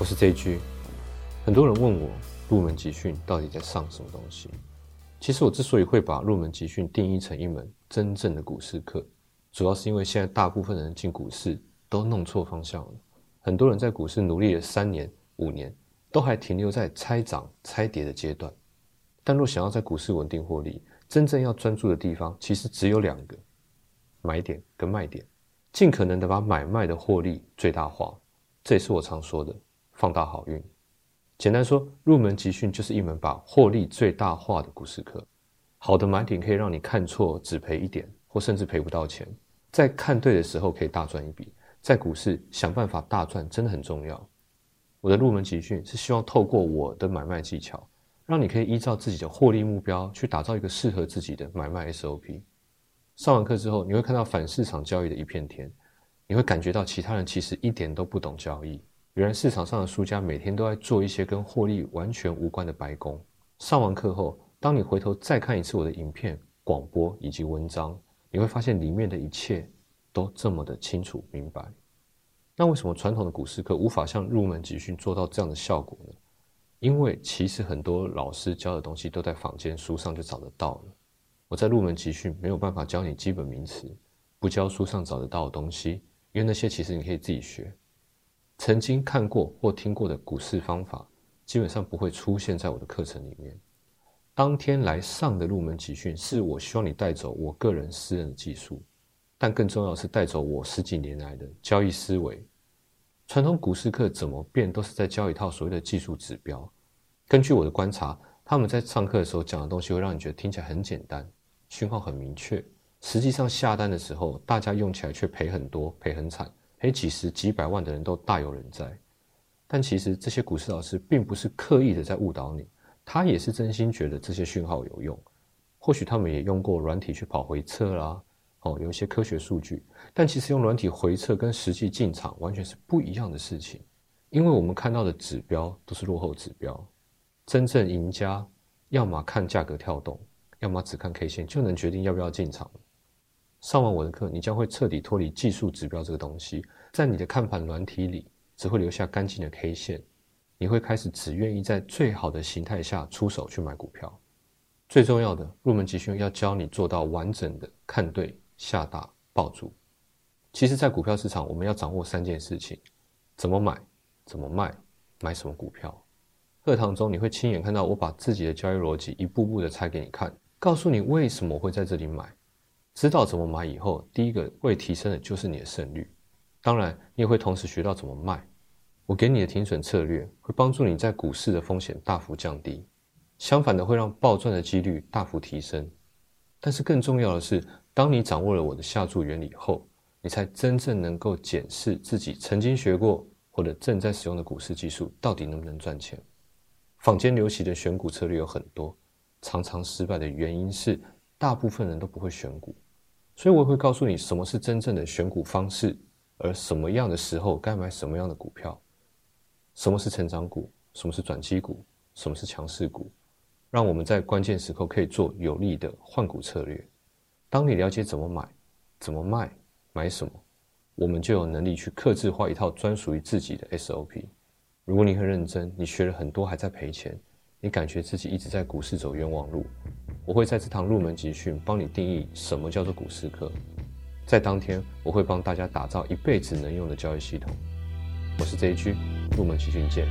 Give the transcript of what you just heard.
我是这一句。很多人问我入门集训到底在上什么东西？其实我之所以会把入门集训定义成一门真正的股市课，主要是因为现在大部分人进股市都弄错方向了。很多人在股市努力了三年、五年，都还停留在猜涨、猜跌的阶段。但若想要在股市稳定获利，真正要专注的地方其实只有两个：买点跟卖点，尽可能的把买卖的获利最大化。这也是我常说的放大好运。简单说，入门集训就是一门把获利最大化的股市课。好的买点可以让你看错只赔一点，或甚至赔不到钱；在看对的时候可以大赚一笔。在股市想办法大赚真的很重要。我的入门集训是希望透过我的买卖技巧，让你可以依照自己的获利目标去打造一个适合自己的买卖 SOP。上完课之后，你会看到反市场交易的一片天。你会感觉到其他人其实一点都不懂交易。原来市场上的输家每天都在做一些跟获利完全无关的白工。上完课后，当你回头再看一次我的影片、广播以及文章，你会发现里面的一切都这么的清楚明白。那为什么传统的股市课无法像入门集训做到这样的效果呢？因为其实很多老师教的东西都在坊间书上就找得到了。我在入门集训没有办法教你基本名词，不教书上找得到的东西。因为那些其实你可以自己学，曾经看过或听过的股市方法，基本上不会出现在我的课程里面。当天来上的入门集训，是我希望你带走我个人私人的技术，但更重要是带走我十几年来的交易思维。传统股市课怎么变，都是在教一套所谓的技术指标。根据我的观察，他们在上课的时候讲的东西，会让你觉得听起来很简单，讯号很明确。实际上下单的时候，大家用起来却赔很多，赔很惨，赔几十几百万的人都大有人在。但其实这些股市老师并不是刻意的在误导你，他也是真心觉得这些讯号有用。或许他们也用过软体去跑回测啦，哦，有一些科学数据。但其实用软体回测跟实际进场完全是不一样的事情，因为我们看到的指标都是落后指标。真正赢家要么看价格跳动，要么只看 K 线就能决定要不要进场。上完我的课，你将会彻底脱离技术指标这个东西，在你的看盘软体里，只会留下干净的 K 线。你会开始只愿意在最好的形态下出手去买股票。最重要的，入门集训要教你做到完整的看对、下大、抱住。其实，在股票市场，我们要掌握三件事情：怎么买、怎么卖、买什么股票。课堂中，你会亲眼看到我把自己的交易逻辑一步步的拆给你看，告诉你为什么会在这里买。知道怎么买以后，第一个会提升的就是你的胜率。当然，你也会同时学到怎么卖。我给你的停损策略会帮助你在股市的风险大幅降低，相反的会让暴赚的几率大幅提升。但是更重要的是，当你掌握了我的下注原理后，你才真正能够检视自己曾经学过或者正在使用的股市技术到底能不能赚钱。坊间流行的选股策略有很多，常常失败的原因是大部分人都不会选股。所以我会告诉你什么是真正的选股方式，而什么样的时候该买什么样的股票，什么是成长股，什么是转机股，什么是强势股，让我们在关键时刻可以做有利的换股策略。当你了解怎么买、怎么卖、买什么，我们就有能力去克制化一套专属于自己的 SOP。如果你很认真，你学了很多还在赔钱，你感觉自己一直在股市走冤枉路。我会在这堂入门集训帮你定义什么叫做股市课，在当天我会帮大家打造一辈子能用的交易系统。我是这一区入门集训见。